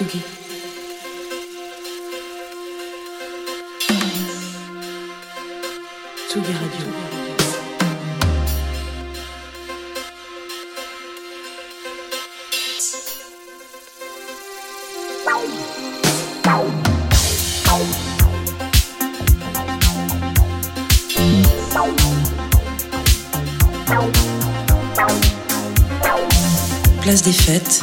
Tsugi. Tsugi Radio. Place des fêtes,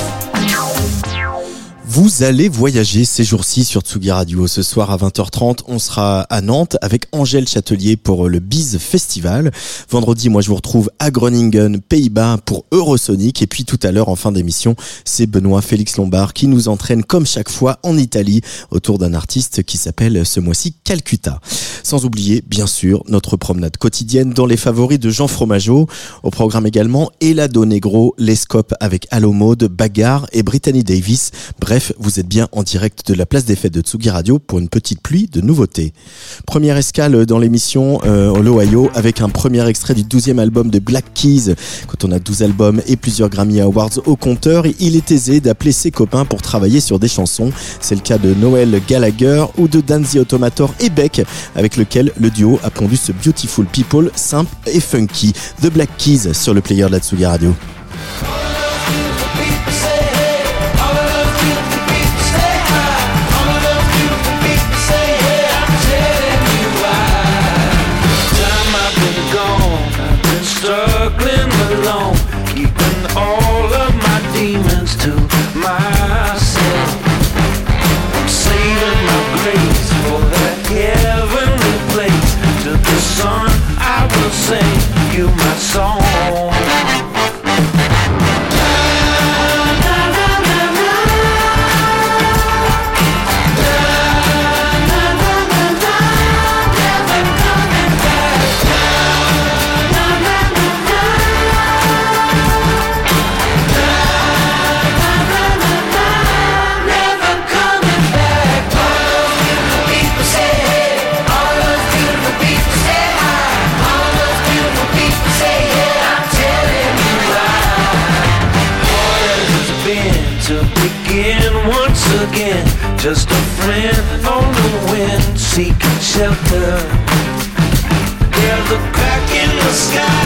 Vous allez voyager ces jours-ci sur Tsugi Radio. Ce soir à 20h30, on sera à Nantes avec Angèle Châtelier pour le Biz Festival. Vendredi, moi je vous retrouve à Groningen, Pays-Bas pour Eurosonic. Et puis tout à l'heure en fin d'émission, c'est Benoît Félix Lombard qui nous entraîne comme chaque fois en Italie autour d'un artiste qui s'appelle ce mois-ci Calcutta. Sans oublier, bien sûr, notre promenade quotidienne dans les favoris de Jean Fromageau. Au programme également Elado Negro, Les Scopes avec Allo Mode, Bagarre et Brittany Davis. Bref, vous êtes bien en direct de la place des fêtes de Tsugi Radio pour une petite pluie de nouveautés. Première escale dans l'émission euh, l'Ohio avec un premier extrait du 12e album de Black Keys. Quand on a 12 albums et plusieurs Grammy Awards au compteur, il est aisé d'appeler ses copains pour travailler sur des chansons. C'est le cas de Noel Gallagher ou de Danzy Automator et Beck avec lequel le duo a pondu ce Beautiful People simple et funky. The Black Keys sur le player de la Tsugi Radio. You seeking shelter. There's a crack in the sky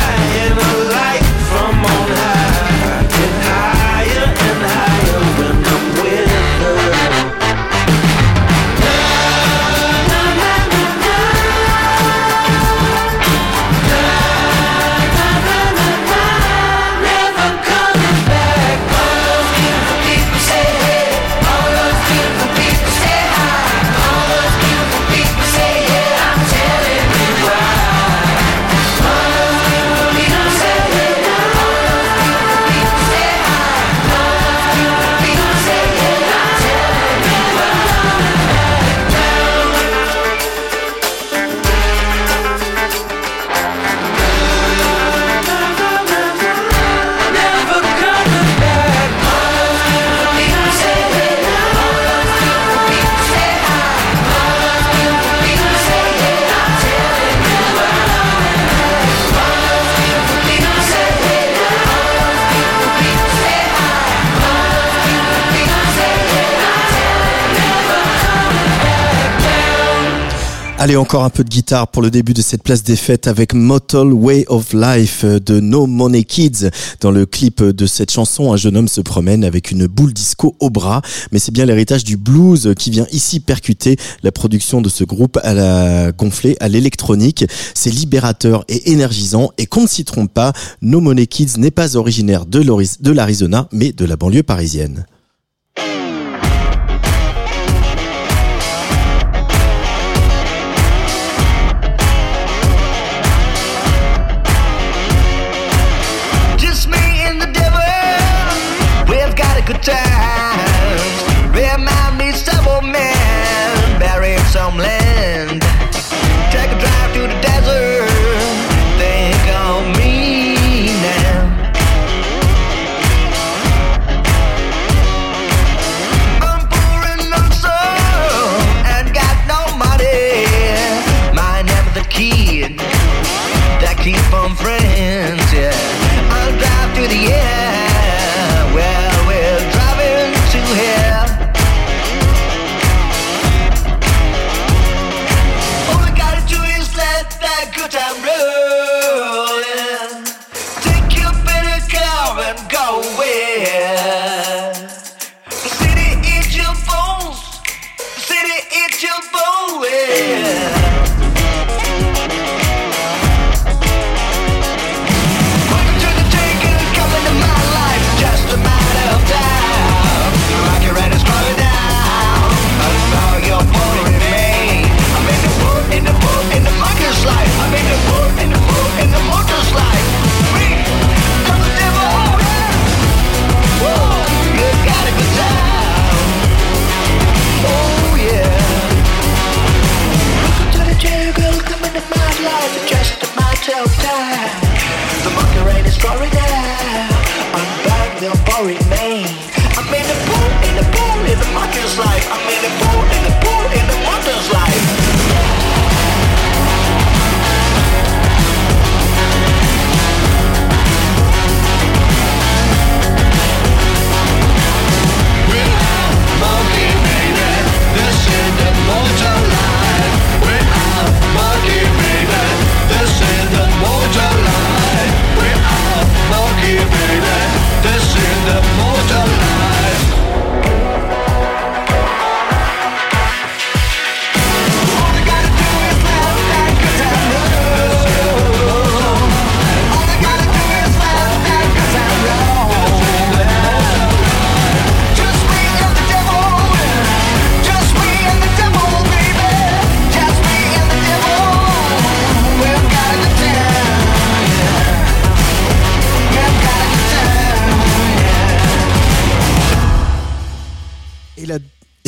Allez, encore un peu de guitare pour le début de cette place des fêtes avec Motel Way of Life de No Money Kids. Dans le clip de cette chanson, un jeune homme se promène avec une boule disco au bras, mais c'est bien l'héritage du blues qui vient ici percuter la production de ce groupe à la gonflée à l'électronique. C'est libérateur et énergisant et qu'on ne s'y trompe pas, No Money Kids n'est pas originaire de l'Arizona, mais de la banlieue parisienne.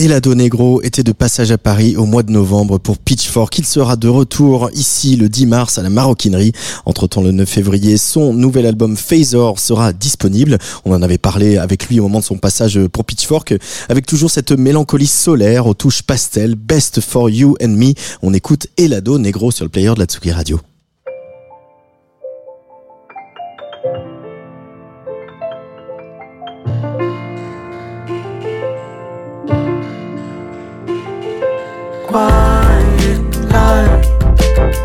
Elado Negro était de passage à Paris au mois de novembre pour Pitchfork. Il sera de retour ici le 10 mars à la Maroquinerie. Entre-temps, le 9 février, son nouvel album Phasor sera disponible. On en avait parlé avec lui au moment de son passage pour Pitchfork, avec toujours cette mélancolie solaire aux touches pastel, best for you and me. On écoute Elado Negro sur le player de la Tsugi Radio. quiet light.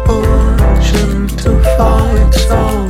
pushing to fall, it's all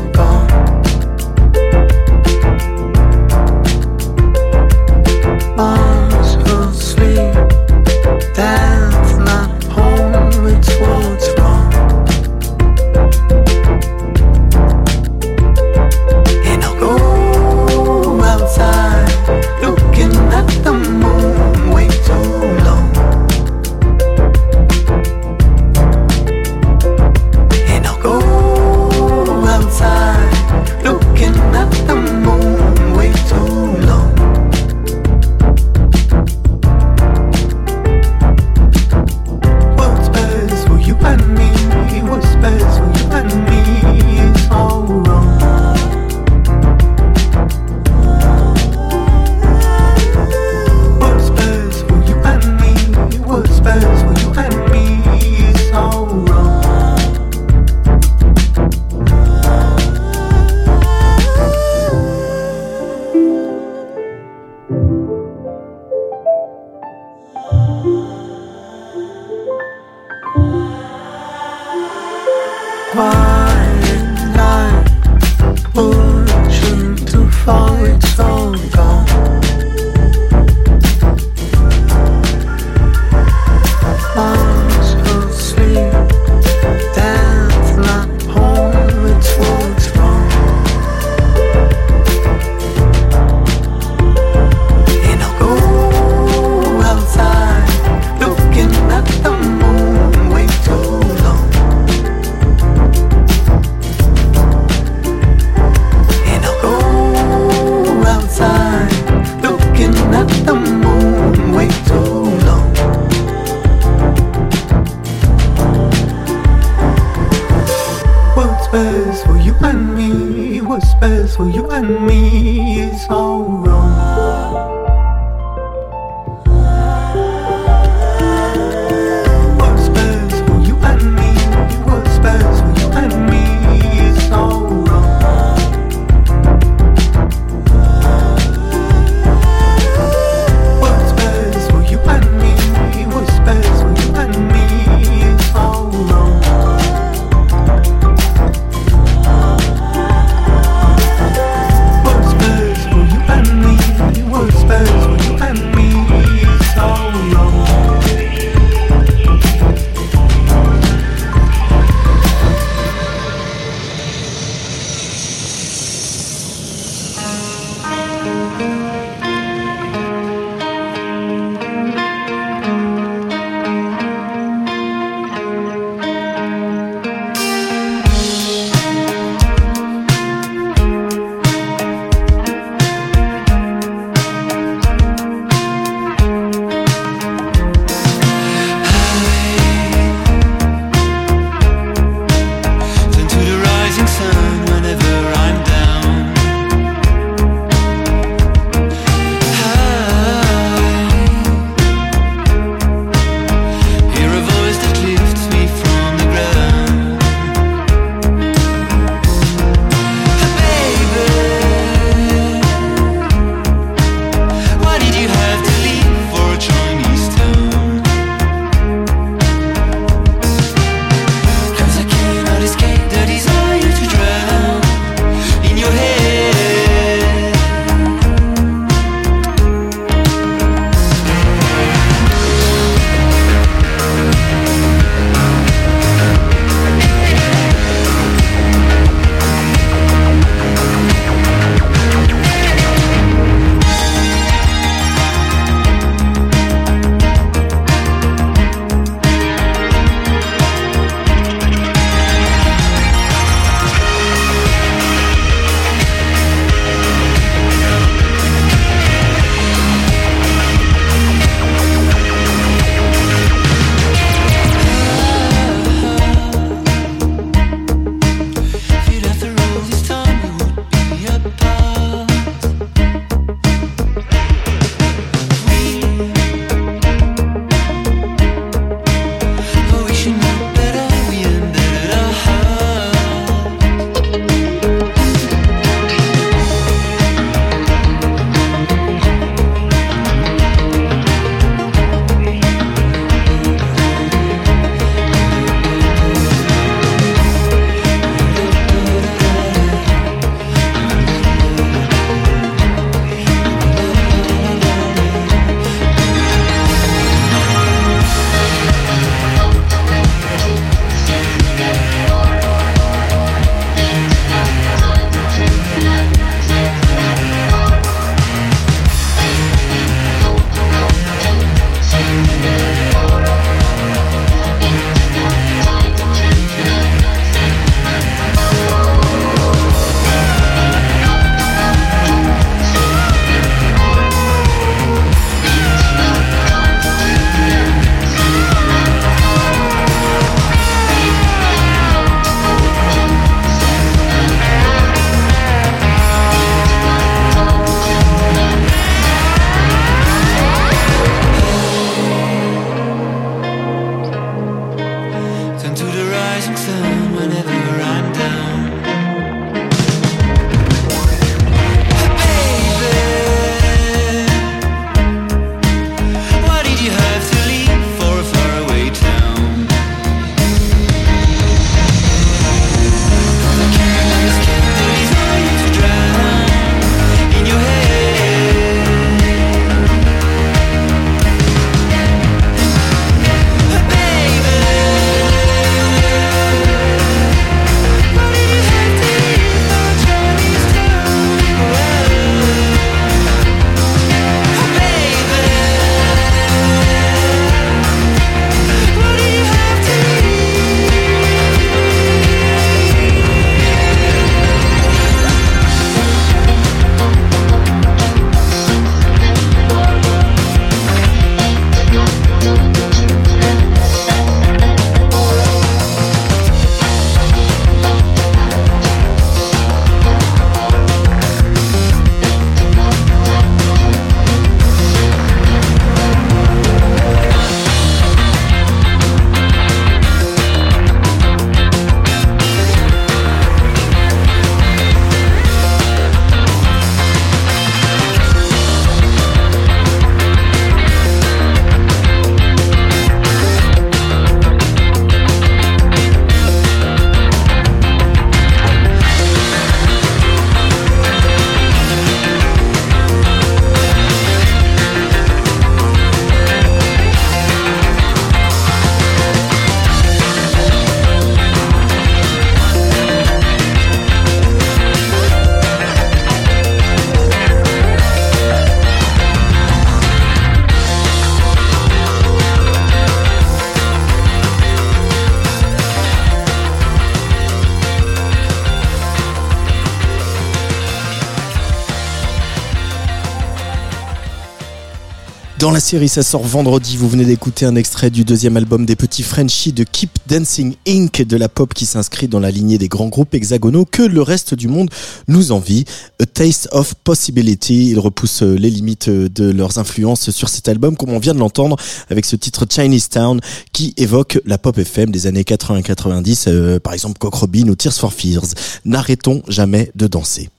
la série, ça sort vendredi. Vous venez d'écouter un extrait du deuxième album des Petits Frenchies de Keep Dancing Inc. de la pop qui s'inscrit dans la lignée des grands groupes hexagonaux que le reste du monde nous envie. A Taste of Possibility. Ils repoussent les limites de leurs influences sur cet album, comme on vient de l'entendre avec ce titre Chinese Town qui évoque la pop FM des années 80-90, euh, par exemple Cock Robin ou Tears for Fears. N'arrêtons jamais de danser.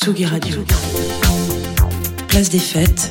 Tsugi Radio. Place des fêtes.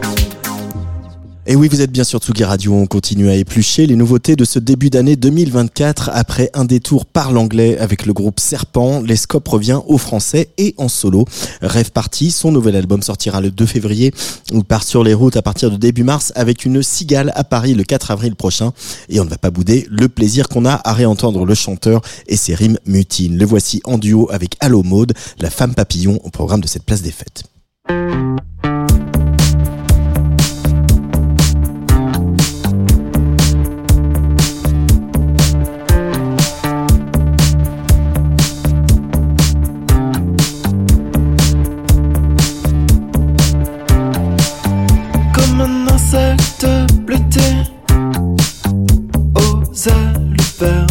Et oui, vous êtes bien sur Tsugi Radio, on continue à éplucher les nouveautés de ce début d'année 2024 après un détour par l'anglais avec le groupe Serpent. L'escope revient au français et en solo. Rêve Party, son nouvel album sortira le 2 février. Il part sur les routes à partir de début mars avec une cigale à Paris le 4 avril prochain. Et on ne va pas bouder le plaisir qu'on a à réentendre le chanteur et ses rimes mutines. Le voici en duo avec Allo Maude, la femme papillon au programme de cette place des fêtes. fell.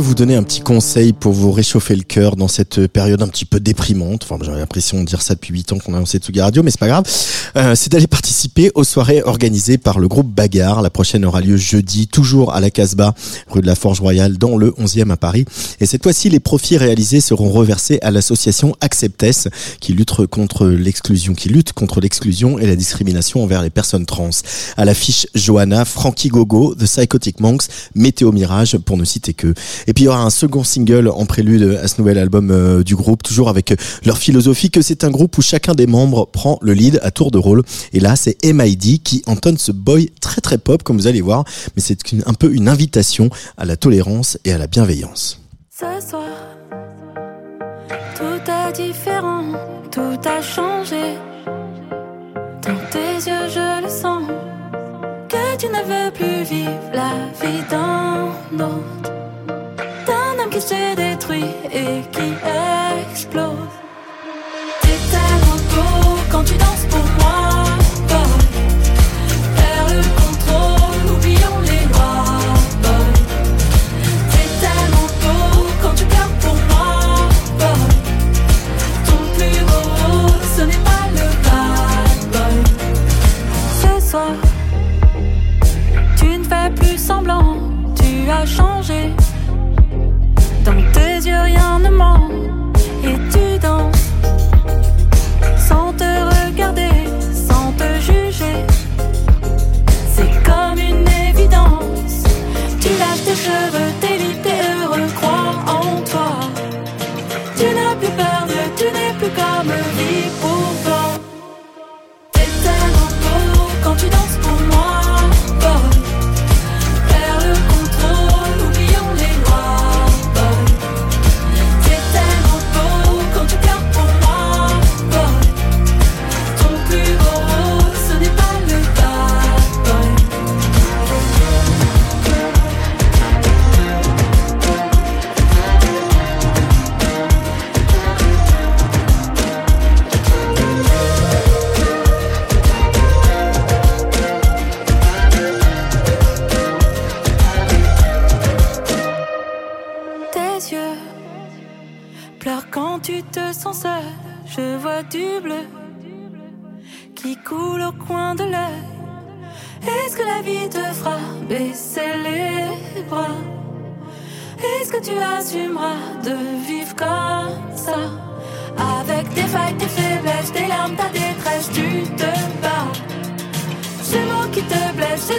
Vous donner un petit conseil pour vous réchauffer le cœur dans cette période un petit peu déprimante, enfin j'avais l'impression de dire ça depuis 8 ans qu'on a lancé Tsugi Radio, mais c'est pas grave, euh, c'est d'aller participer aux soirées organisées par le groupe Bagarre. La prochaine aura lieu jeudi, toujours à la Casbah, rue de la Forge Royale, dans le 11e à Paris. Et cette fois-ci, les profits réalisés seront reversés à l'association Acceptes, qui lutte contre l'exclusion, qui lutte contre l'exclusion et la discrimination envers les personnes trans. À l'affiche Johanna, Frankie Gogo, The Psychotic Monks, Météo Mirage, pour ne citer que. Et puis il y aura un second single en prélude à ce nouvel album euh, du groupe, toujours avec leur philosophie que c'est un groupe où chacun des membres prend le lead à tour de rôle. Et là, c'est MID qui entonne ce boy très très pop, comme vous allez voir, mais c'est un peu une invitation à la tolérance et à la bienveillance. Ce soir, tout est différent, tout a changé. Dans tes yeux, je le sens. Que tu ne veux plus vivre la vie d'un. Qui se détruit et qui explose.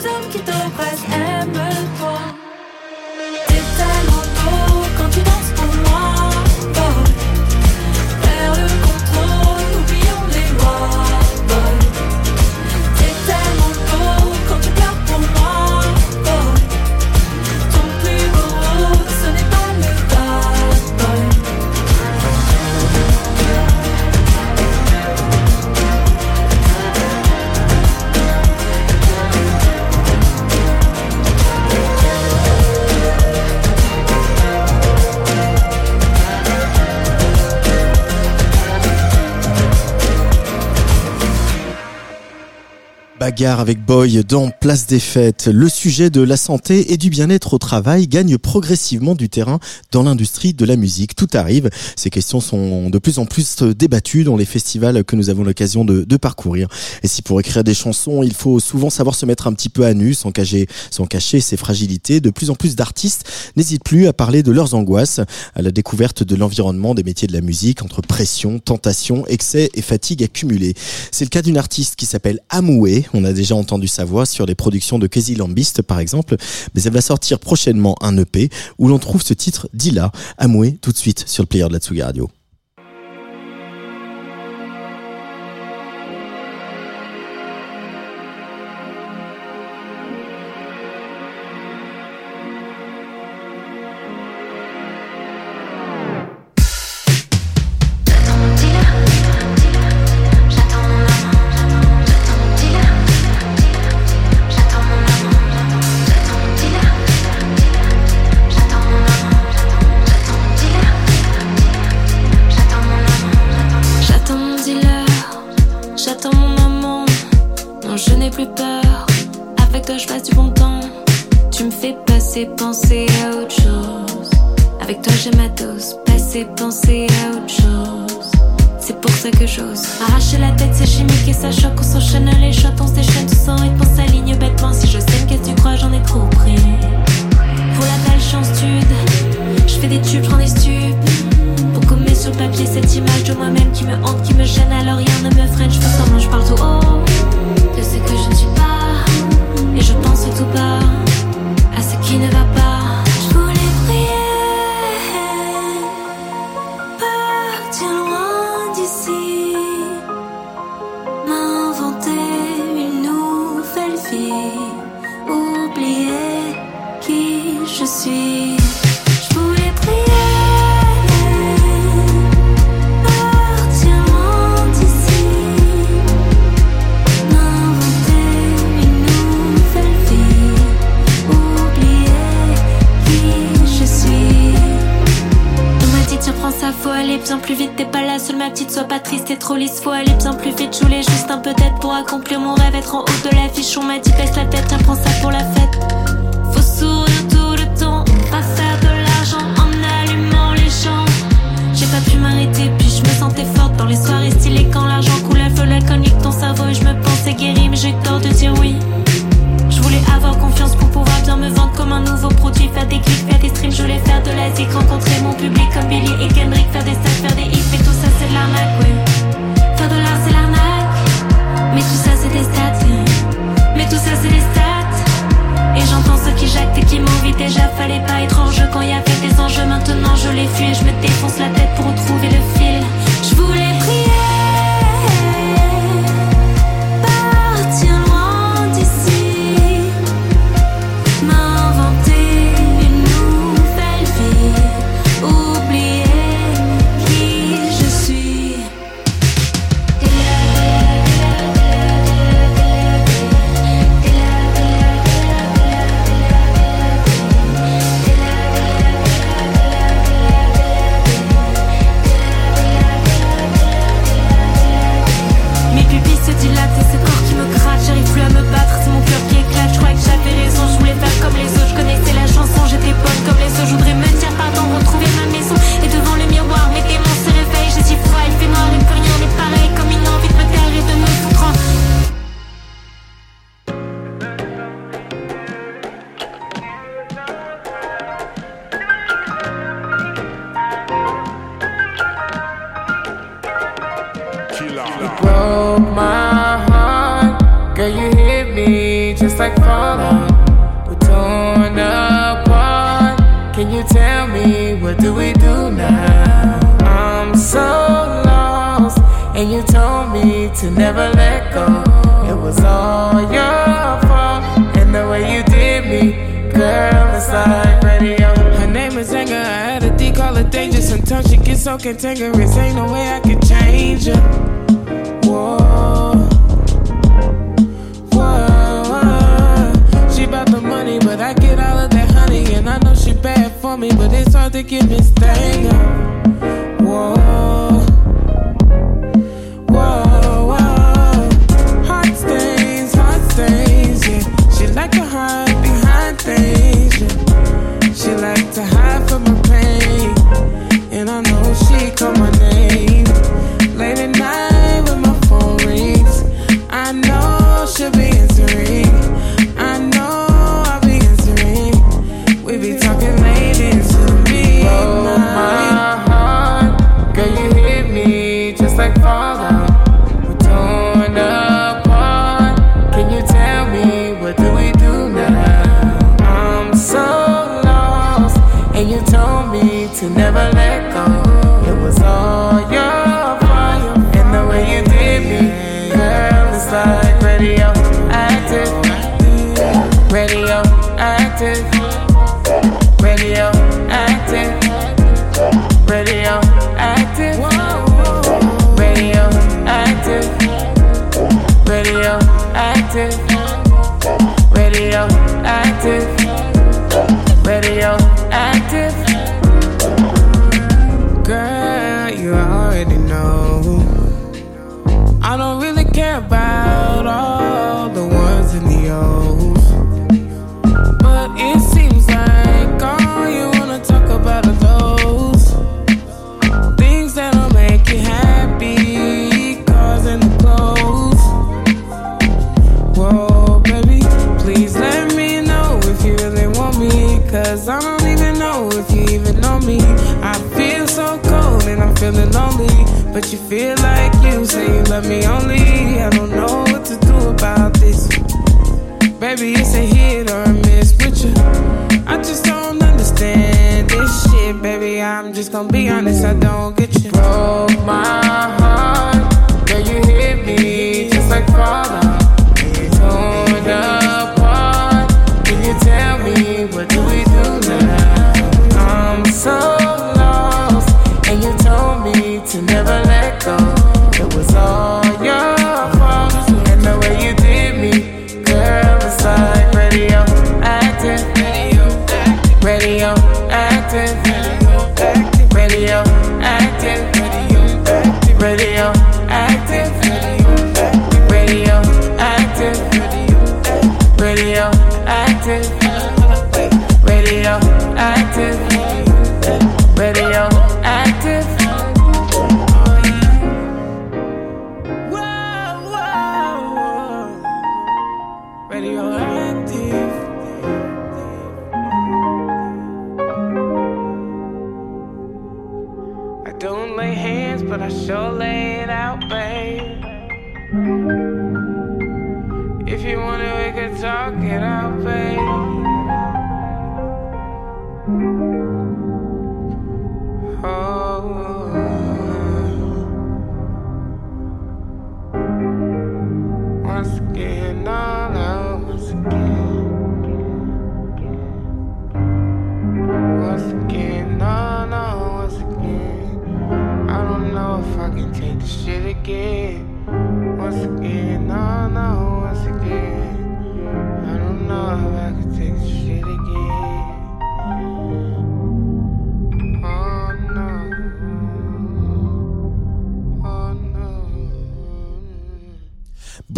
Hommes qui t'oppressent, aime-toi. Bagarre avec Boy dans Place des Fêtes. Le sujet de la santé et du bien-être au travail gagne progressivement du terrain dans l'industrie de la musique. Tout arrive. Ces questions sont de plus en plus débattues dans les festivals que nous avons l'occasion de, parcourir. Et si pour écrire des chansons, il faut souvent savoir se mettre un petit peu à nu, sans cacher, sans cacher ses fragilités, de plus en plus d'artistes n'hésitent plus à parler de leurs angoisses, à la découverte de l'environnement des métiers de la musique, entre pression, tentation, excès et fatigue accumulée. C'est le cas d'une artiste qui s'appelle Amoué. A déjà entendu sa voix sur les productions de Casey Lambist, par exemple. Mais elle va sortir prochainement un EP où l'on trouve ce titre Dila. Amoué, tout de suite sur le player de la Tsugi Radio. J'ai ma dose. Passer, penser à autre chose. C'est pour ça que j'ose. Arracher la tête, c'est chimique et ça choque. On s'enchaîne les shots, on se déchaîne tout sang et on s'aligne bêtement. Si je sais qu'est-ce que tu crois, j'en ai trop pris. Pour la belle chance, tude. Je fais des tubes, j'en ai stupes. Pour gommer sur le papier cette image de moi-même qui me hante, qui me gêne, alors rien ne me freine. Je fais semblant, je parle tout haut de ce que je ne suis pas. Et je pense tout bas à ce qui ne va pas. Ma petite, sois pas triste, t'es trop lisse, faut aller bien plus vite. Je voulais juste un peu d'aide pour accomplir mon rêve, être en haut de l'affiche. On m'a dit baisse la tête, tiens, prends ça pour la fête. Faut sourire tout le temps, pas faire de l'argent en allumant les gens. J'ai pas pu m'arrêter, puis je me sentais forte dans les soirées stylées quand l'argent coule à feu, nique ton cerveau et je me pensais guérie, mais j'ai tort de dire oui. Faire des clics, faire des streams, je voulais faire de la zik, rencontrer mon public comme Billy et Kendrick, faire des stats, faire des hits, mais tout ça c'est de l'arnaque, ouais. Faire de l'art c'est l'arnaque, mais tout ça c'est des stats, yeah. mais tout ça c'est des stats. Et j'entends ceux qui jactent et qui m'envient déjà, fallait pas être hors jeu quand y avait des enjeux, maintenant je les fuis et je me défonce la tête pour retrouver le fil. Je voulais. think this. I don't even know if you even know me. I feel so cold and I'm feeling lonely. But you feel like you say you love me only. I don't know what to do about this. Baby, it's a hit or a miss with you. I just don't understand this shit, baby. I'm just gonna be honest, I don't get you. Broke my heart, shit again. Once again, no, no, once again. I don't know if I can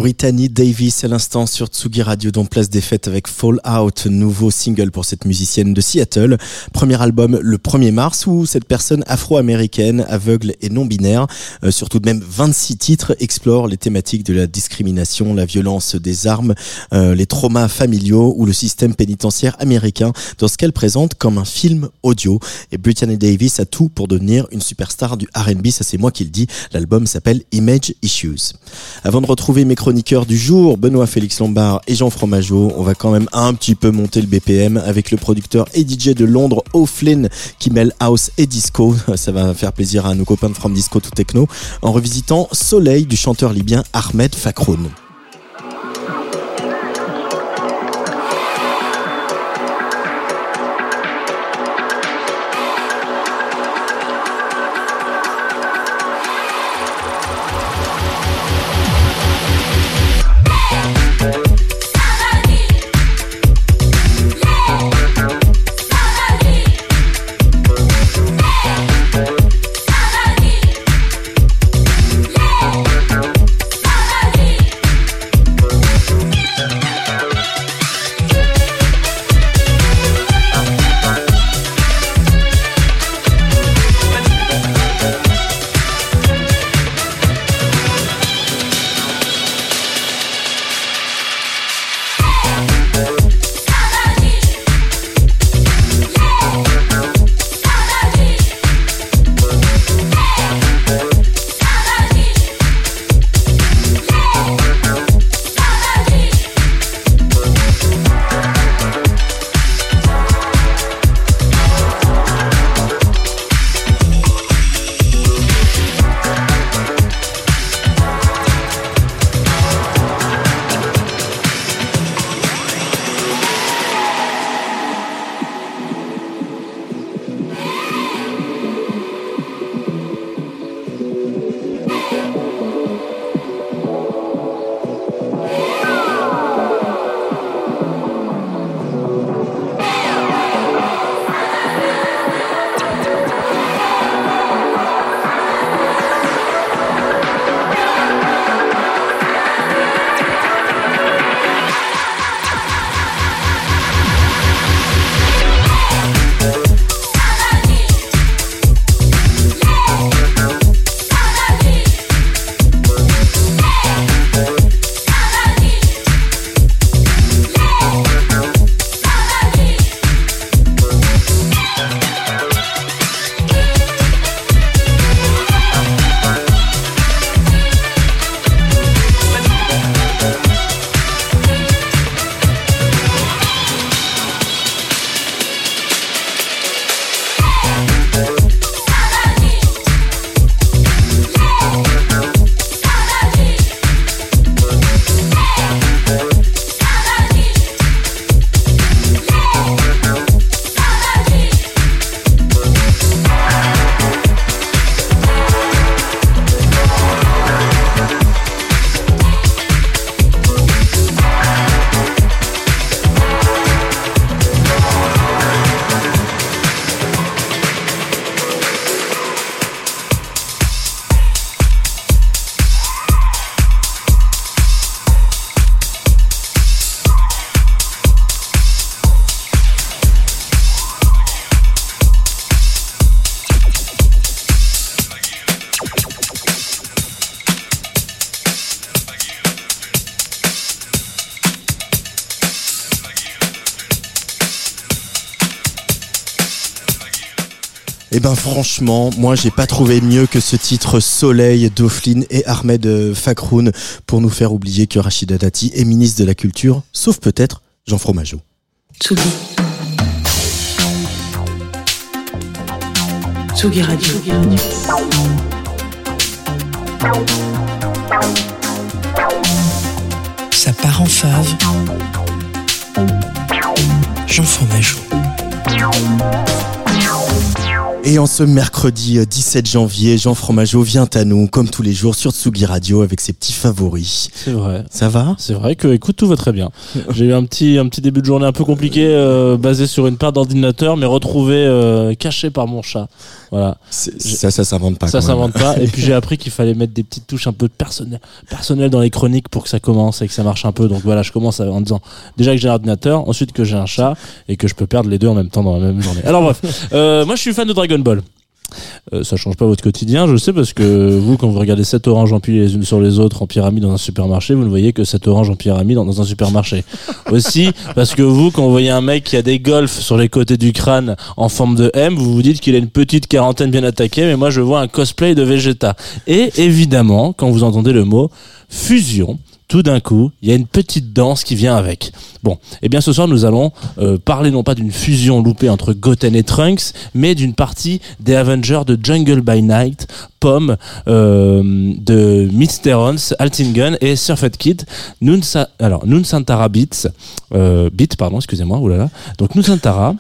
Brittany Davis à l'instant sur Tsugi Radio dans Place des Fêtes avec Fallout, nouveau single pour cette musicienne de Seattle. Premier album le 1er mars où cette personne afro-américaine, aveugle et non-binaire, euh, sur tout de même 26 titres, explore les thématiques de la discrimination, la violence des armes, euh, les traumas familiaux ou le système pénitentiaire américain dans ce qu'elle présente comme un film audio. Et Brittany Davis a tout pour devenir une superstar du R&B, ça c'est moi qui le dis. L'album s'appelle Image Issues. Avant de retrouver mes chroniqueurs du jour, Benoît Félix Lombard et Jean Fromageau, on va quand même un petit peu monter le BPM avec le producteur et DJ de Londres, O'Flynn, qui mêle house et disco. Ça va faire plaisir à nos copains de From Disco to Techno, en revisitant Soleil du chanteur libyen Ahmed Fakroun. Ben franchement, moi j'ai pas trouvé mieux que ce titre Soleil d'Oflin et Ahmed Fakroun pour nous faire oublier que Rachida Dati est ministre de la Culture, sauf peut-être Jean Fromageau. Tsugi. Tsugi Radio. Ça part en fave. Jean Fromageau. Et en ce mercredi euh, 17 janvier, Jean Fromageau vient à nous, comme tous les jours, sur Tsugi Radio avec ses petits favoris. C'est vrai. Ça va? C'est vrai que, écoute, tout va très bien. J'ai eu un petit, un petit début de journée un peu compliqué, euh, basé sur une paire d'ordinateurs, mais retrouvé euh, caché par mon chat. Voilà. Ça, ça s'invente pas. ça s'invente pas. Et puis j'ai appris qu'il fallait mettre des petites touches un peu personnelles, personnelles dans les chroniques pour que ça commence et que ça marche un peu. Donc voilà, je commence en disant déjà que j'ai un ordinateur, ensuite que j'ai un chat et que je peux perdre les deux en même temps dans la même journée. Alors bref, euh, moi je suis fan de Dragon Ball. Euh, ça change pas votre quotidien, je sais, parce que vous, quand vous regardez 7 oranges empilées les unes sur les autres en pyramide dans un supermarché, vous ne voyez que 7 oranges en pyramide dans, dans un supermarché. Aussi, parce que vous, quand vous voyez un mec qui a des golfs sur les côtés du crâne en forme de M, vous vous dites qu'il a une petite quarantaine bien attaquée, mais moi je vois un cosplay de Vegeta. Et évidemment, quand vous entendez le mot fusion, tout d'un coup, il y a une petite danse qui vient avec. Bon, eh bien ce soir nous allons euh, parler non pas d'une fusion loupée entre Goten et Trunks, mais d'une partie des Avengers de Jungle by Night, Pomme, euh, de Mysterons, Altingen et Surfed Kid. Alors Nunsantara Beats, euh, Beat pardon, excusez-moi, oulala. Donc Nunsantara.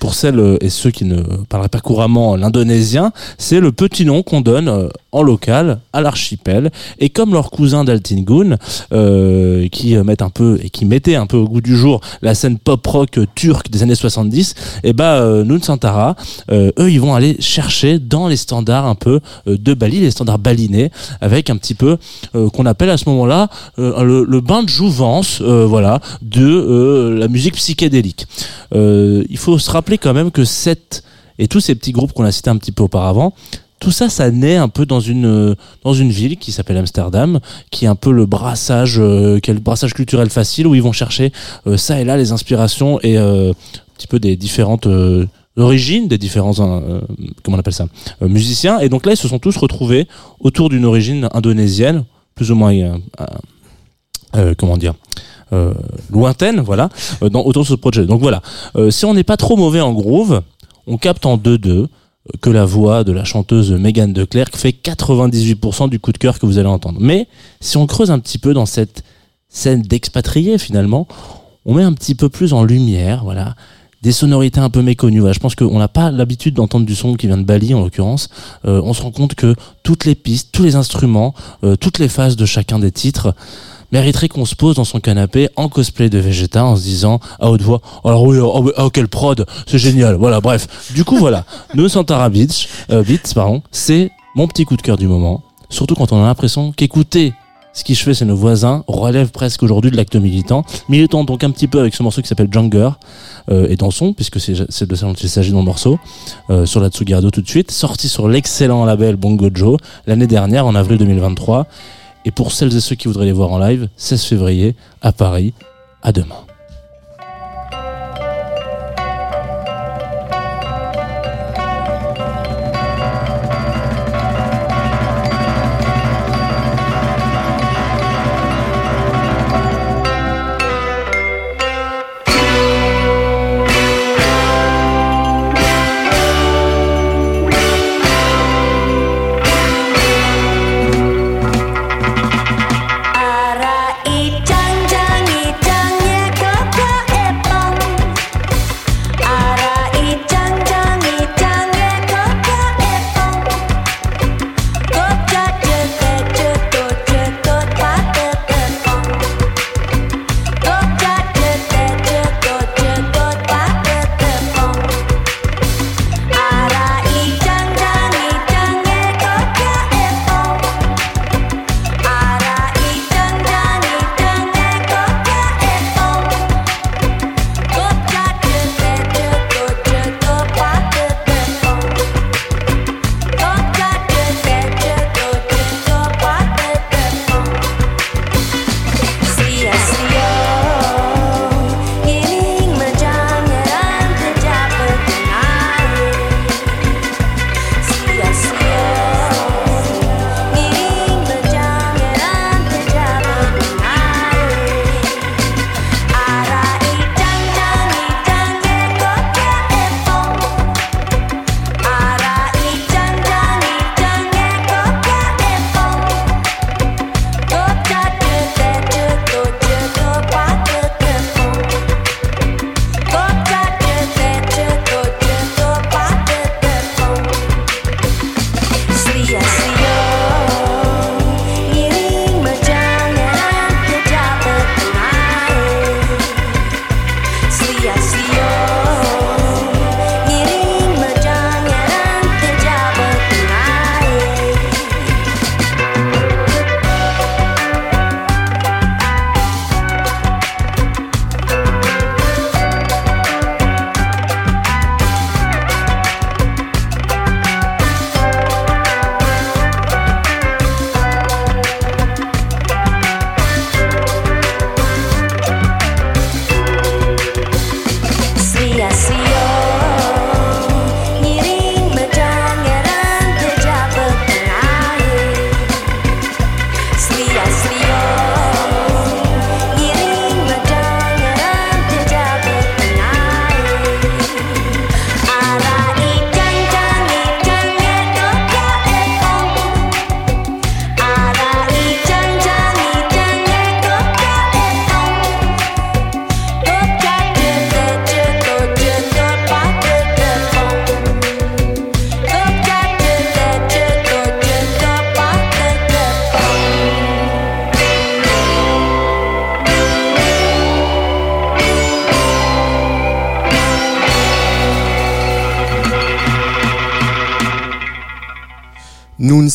Pour celles euh, et ceux qui ne parleraient pas couramment l'indonésien, c'est le petit nom qu'on donne euh, en local à l'archipel. Et comme leurs cousins d'Altingun, euh, qui mettent un peu et qui mettaient un peu au goût du jour la scène pop rock turque des années 70, et bah euh, Nunsantara, eux ils vont aller chercher dans les standards un peu euh, de Bali, les standards balinais, avec un petit peu qu'on appelle à ce moment-là le, bain de jouvence, voilà, de la musique psychédélique. Il faut se rappeler quand même que cette et tous ces petits groupes qu'on a cités un petit peu auparavant, tout ça, ça naît un peu dans une euh, dans une ville qui s'appelle Amsterdam, qui est un peu le brassage, euh, le brassage culturel facile où ils vont chercher euh, ça et là les inspirations et un petit peu des différentes origines, des différents comment on appelle ça, musiciens. Et donc là, ils se sont tous retrouvés autour d'une origine indonésienne, plus ou moins comment dire. Euh, lointaine, voilà, euh, dans, autour de ce projet. Donc voilà, Euh, si on n'est pas trop mauvais en groove, on capte en 2-2 que la voix de la chanteuse Megan de fait 98% du coup de cœur que vous allez entendre. Mais si on creuse un petit peu dans cette scène d'expatriés finalement, on met un petit peu plus en lumière, voilà, des sonorités un peu méconnues. Voilà, je pense qu'on n'a pas l'habitude d'entendre du son qui vient de Bali en l'occurrence. On se rend compte que toutes les pistes, tous les instruments, euh, toutes les phases de chacun des titres mériterait qu'on se pose dans son canapé en cosplay de Vegeta en se disant à haute voix alors oui oh, oh, oh, quelle prod c'est génial voilà bref du coup voilà nous Santara Beach euh, Beats pardon c'est mon petit coup de cœur du moment. Surtout quand on a l'impression qu'écouter ce qui je fais c'est nos voisins relève presque aujourd'hui de l'acte militant. Militant donc un petit peu avec ce morceau qui s'appelle Junger euh, et dansons puisque c'est de ça dont il s'agit dans le morceau euh, sur la Tsugi Radio tout de suite sorti sur l'excellent label Bongo Joe l'année dernière en avril 2023 et pour celles et ceux qui voudraient les voir en live, 16 février à Paris. À demain.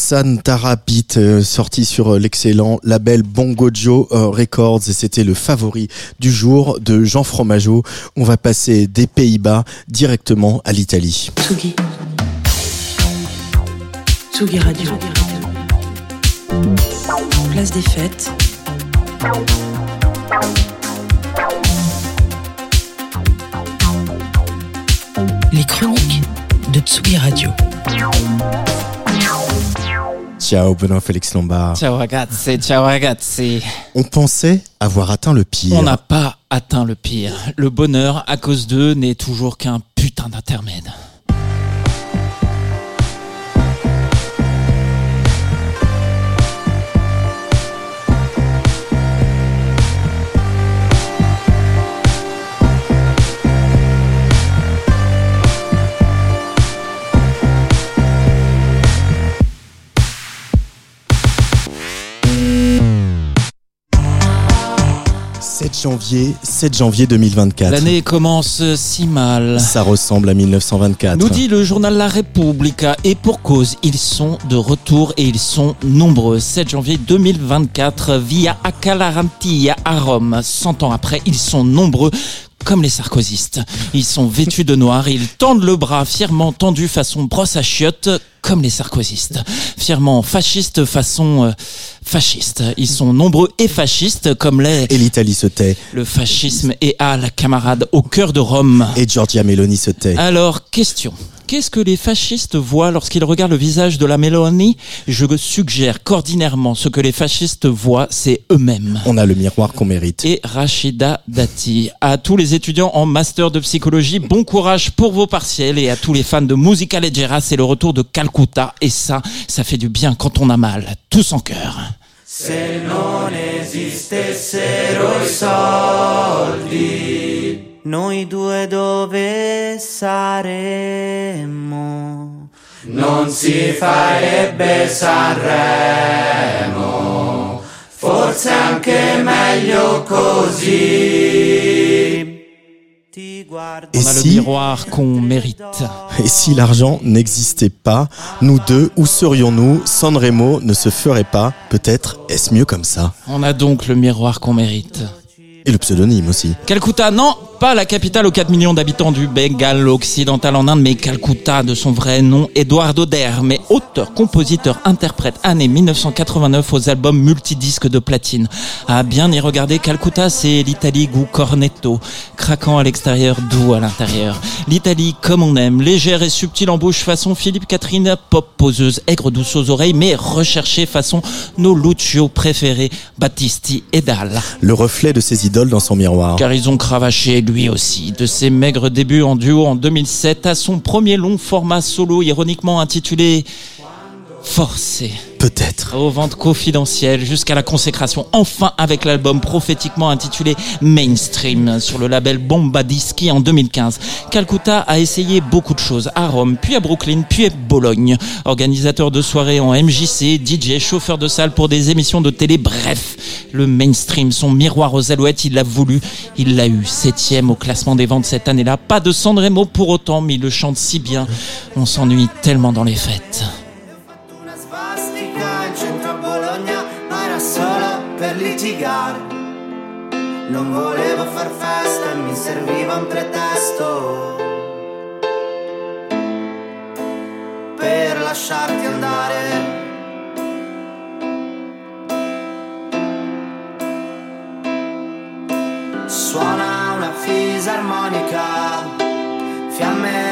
Nunsan Tara Beat, euh, sorti sur euh, l'excellent label Bongo Joe euh, Records et c'était le favori du jour de Jean Fromageau. On va passer des Pays-Bas directement à l'Italie. Tsugi. Tsugi Radio. Place des fêtes. Les chroniques de Tsugi Radio. Ciao Benoît Félix Lombard. Ciao ragazzi, ciao ragazzi. On pensait avoir atteint le pire. On n'a pas atteint le pire. Le bonheur, à cause d'eux, n'est toujours qu'un putain d'intermède. « 7 janvier, 7 janvier 2024. L'année commence si mal. Ça ressemble à 1924. Nous dit le journal La Repubblica et pour cause, ils sont de retour et ils sont nombreux. 7 janvier 2024, via Acalarantia à Rome. 100 ans après, ils sont nombreux comme les sarkozystes. Ils sont vêtus de noir, ils tendent le bras fièrement tendu façon brosse à chiottes comme les sarkozystes. Fièrement fascistes façon euh, fasciste. Ils sont nombreux et fascistes comme les... Et l'Italie se tait. Le fascisme est à la camarade au cœur de Rome. Et Giorgia Meloni se tait. Alors, question. Qu'est-ce que les fascistes voient lorsqu'ils regardent le visage de la Mélanie? Je suggère qu'ordinairement, ce que les fascistes voient, c'est eux-mêmes. On a le miroir qu'on mérite. Et Rachida Dati. À tous les étudiants en master de psychologie, bon courage pour vos partiels. Et à tous les fans de musica leggera, c'est le retour de Calcutta. Et ça, ça fait du bien quand on a mal. Tous en cœur. Se non esistessero i soldi, noi due dove saremmo? Non si farebbe Sanremo, forse anche meglio così. Ti guardo Et On a le si, miroir qu'on mérite. et si l'argent n'existait pas, nous deux, où serions-nous? Sanremo ne se ferait pas. Peut-être est-ce mieux comme ça? On a donc le miroir qu'on mérite. Et le pseudonyme aussi. Calcutta, non, pas la capitale aux 4 millions d'habitants du Bengale occidental en Inde, mais Calcutta de son vrai nom, Eduardo mais auteur, compositeur, interprète, année 1989 aux albums multidisques de platine. À bien y regarder, Calcutta, c'est l'Italie goût cornetto, craquant à l'extérieur, doux à l'intérieur. L'Italie comme on aime, légère et subtile en bouche façon Philippe Catherine, pop poseuse, aigre douce aux oreilles, mais recherchée façon nos Lucio préférés, Battisti et Dal. Le reflet de ses Car ils ont cravaché lui aussi, de ses maigres débuts en duo en 2007 à son premier long format solo ironiquement intitulé Forcé. Peut-être. Aux ventes confidentielles jusqu'à la consécration, enfin avec l'album prophétiquement intitulé Mainstream sur le label Bomba Dischi en 2015. Calcutta a essayé beaucoup de choses à Rome, puis à Brooklyn, puis à Bologne. Organisateur de soirées en MJC, DJ, chauffeur de salle pour des émissions de télé, bref. Le mainstream, son miroir aux alouettes, il l'a voulu, il l'a eu. Septième au classement des ventes cette année-là. Pas de Sanremo pour autant, mais il le chante si bien. On s'ennuie tellement dans les fêtes. Per litigare. Non volevo far festa e mi serviva un pretesto per lasciarti andare. Suona una fisarmonica, fiamme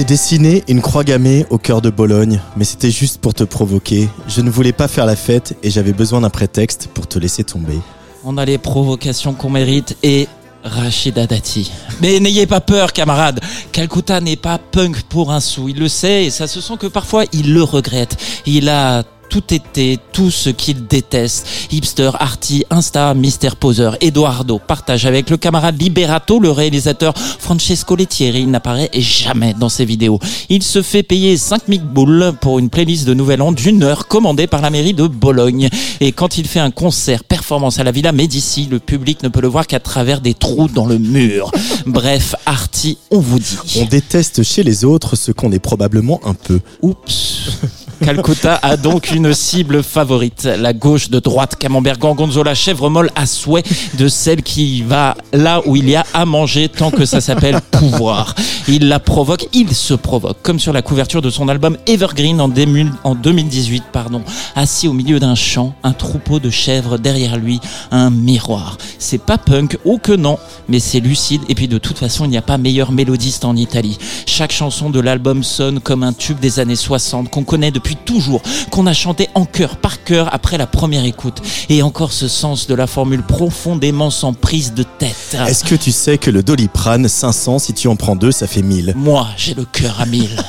J'ai dessiné une croix gammée au cœur de Bologne, mais c'était juste pour te provoquer. Je ne voulais pas faire la fête et j'avais besoin d'un prétexte pour te laisser tomber. On a les provocations qu'on mérite et Rachida Dati. Mais n'ayez pas peur, camarades. Calcutta n'est pas punk pour un sou. Il le sait et ça se sent que parfois il le regrette. Il a tout été, tout ce qu'il déteste. Hipster, arty, insta, mystère poseur. Eduardo partage avec le camarade Liberato, le réalisateur Francesco Lettieri. Il n'apparaît jamais dans ses vidéos. Il se fait payer 5000 boules pour une playlist de Nouvel An d'une heure commandée par la mairie de Bologne. Et quand il fait un concert, performance à la Villa Médici, le public ne peut le voir qu'à travers des trous dans le mur. Bref, Arty, on vous dit. On déteste chez les autres ce qu'on est probablement un peu. Oups. Calcutta a donc une cible favorite, la gauche de droite, Camembert Gorgonzola, chèvre molle à souhait de celle qui va là où il y a à manger tant que ça s'appelle pouvoir. Il la provoque, il se provoque, comme sur la couverture de son album Evergreen en, dému- en 2018, pardon. Assis au milieu d'un champ, un troupeau de chèvres derrière lui, un miroir. C'est pas punk, oh que non, mais c'est lucide et puis de toute façon il n'y a pas meilleur mélodiste en Italie. Chaque chanson de l'album sonne comme un tube des années 60 qu'on connaît depuis toujours, qu'on a chanté en chœur par cœur après la première écoute. Et encore ce sens de la formule profondément sans prise de tête. Est-ce que tu sais que le Doliprane 500, si tu en prends deux, ça fait 1000 Moi, j'ai le cœur à mille.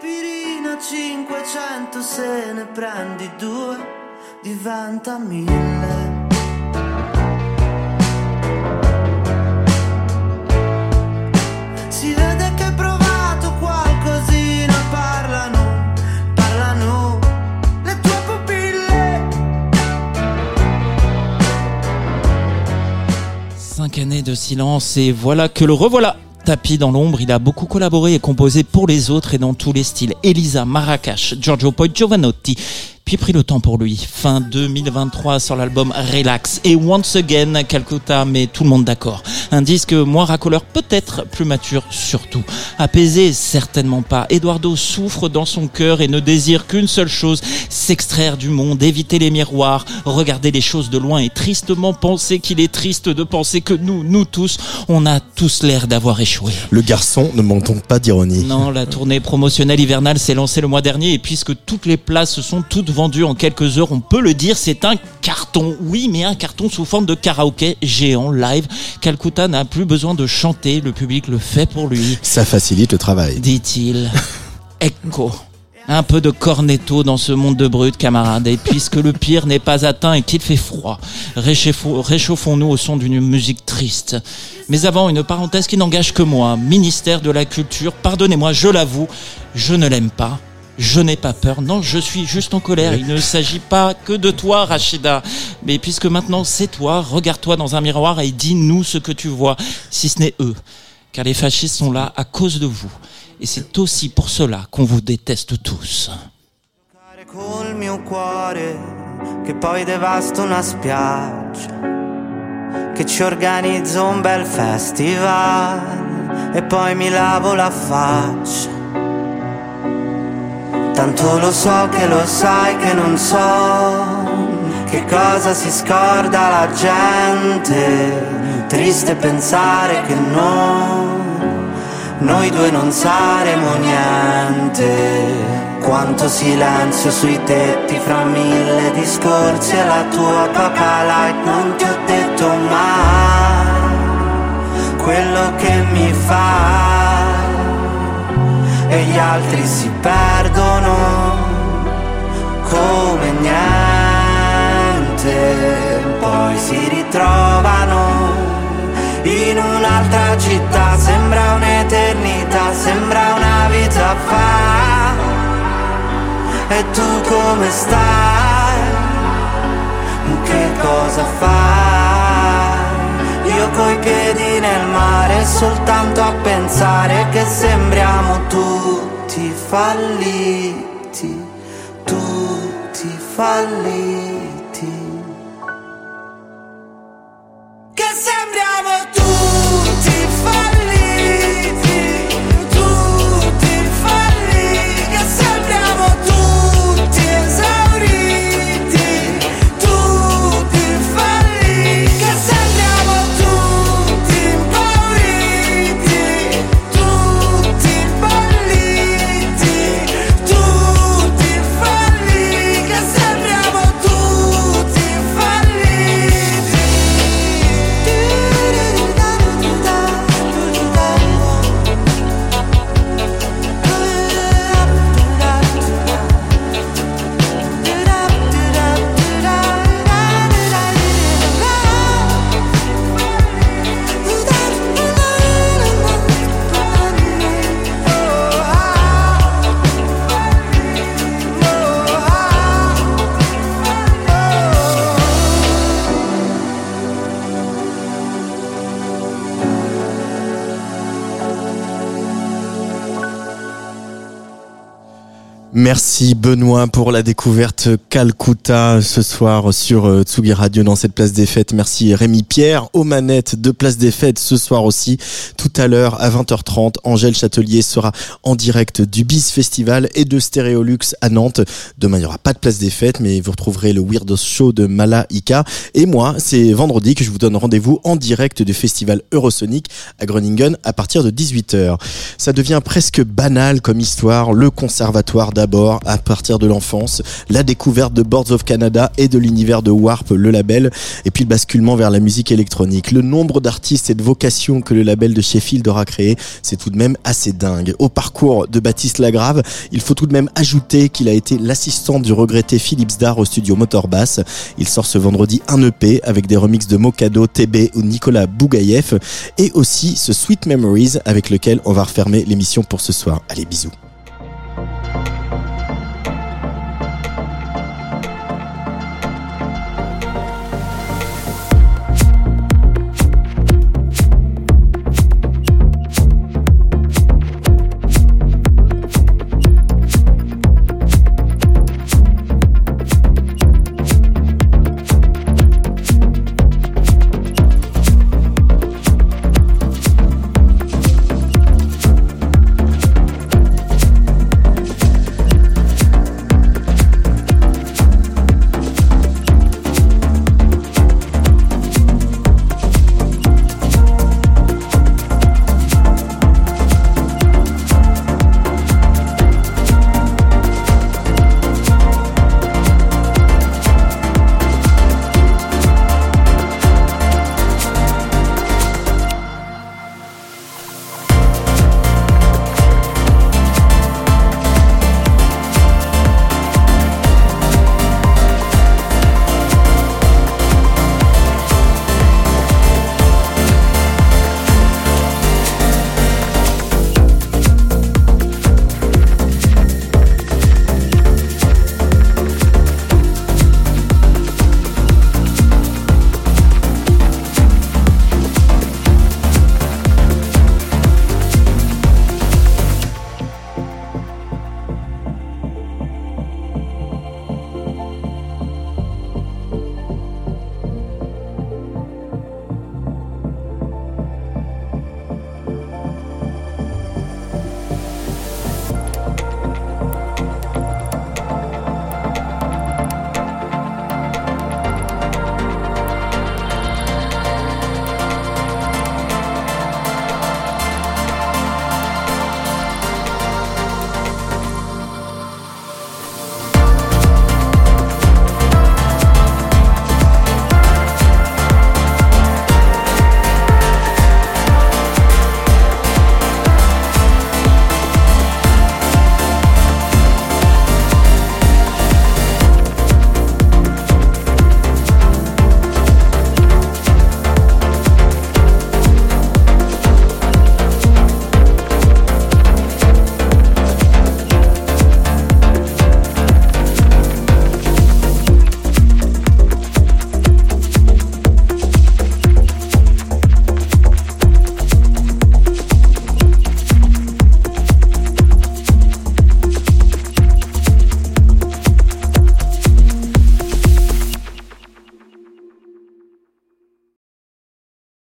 Pirina 500 se ne prendi due diventa mille. De silence et voilà que le revoilà. Tapis dans l'ombre, il a beaucoup collaboré et composé pour les autres et dans tous les styles. Elisa, Marrakech, Giorgio Poi, Giovanotti. Puis pris le temps pour lui. Fin 2023 sur l'album Relax. Et Once Again, Calcutta, mais tout le monde d'accord. Un disque moins racoleur, peut-être plus mature surtout. Apaisé, certainement pas. Eduardo souffre dans son cœur et ne désire qu'une seule chose, s'extraire du monde, éviter les miroirs, regarder les choses de loin et tristement penser qu'il est triste de penser que nous, nous tous, on a tous l'air d'avoir échoué. Le garçon ne manque donc pas d'ironie. Non, la tournée promotionnelle hivernale s'est lancée le mois dernier et puisque toutes les places sont toutes vendues en quelques heures, on peut le dire, c'est un carton. Oui, mais un carton sous forme de karaoké géant live. Calcutta n'a plus besoin de chanter, le public le fait pour lui, Ça facilite le travail. dit-il. Ecco. Un peu de cornetto dans ce monde de brut, camarades. Et puisque le pire n'est pas atteint et qu'il fait froid, réchauffons- réchauffons-nous au son d'une musique triste. Mais avant, une parenthèse qui n'engage que moi. Ministère de la Culture, pardonnez-moi, je l'avoue, je ne l'aime pas. Je n'ai pas peur. Non, je suis juste en colère. Il ne s'agit pas que de toi, Rachida. Mais puisque maintenant c'est toi, regarde-toi dans un miroir et dis-nous ce que tu vois, si ce n'est eux. Car les fascistes sont là à cause de vous. Et c'est aussi pour cela qu'on vous déteste tous. Tanto lo so che lo sai che non so che cosa si scorda la gente. Triste pensare che no, noi due non saremo niente. Quanto silenzio sui tetti fra mille discorsi e la tua coca light non ti ho detto mai quello che mi fa e gli altri si perdono come niente, poi si ritrovano in un'altra città, sembra un'eternità, sembra una vita fa. E tu come stai? Che cosa fai? Io coi piedi nel mare soltanto a pensare che sembriamo tutti falliti, tutti falliti. Merci Benoît pour la découverte Calcutta ce soir sur euh, Tsugi Radio dans cette place des fêtes. Merci Rémi Pierre aux manettes de place des fêtes ce soir aussi. Tout à l'heure à 20h30, Angèle Châtelier sera en direct du Bis Festival et de Stéréolux à Nantes. Demain il n'y aura pas de place des fêtes mais vous retrouverez le Weird Show de Malaika. Et moi c'est vendredi que je vous donne rendez-vous en direct du festival Eurosonic à Groningen à partir de 18h. Ça devient presque banal comme histoire. Le conservatoire d'abord à partir de l'enfance, la découverte de Boards of Canada et de l'univers de Warp, le label, et puis le basculement vers la musique électronique. Le nombre d'artistes et de vocations que le label de Sheffield aura créé, c'est tout de même assez dingue. Au parcours de Baptiste Lagrave, il faut tout de même ajouter qu'il a été l'assistant du regretté Philips Dar au studio Motorbass. Il sort ce vendredi un EP avec des remixes de Mokado, TB ou Nicolas Bougaïev et aussi ce Sweet Memories avec lequel on va refermer l'émission pour ce soir. Allez, bisous.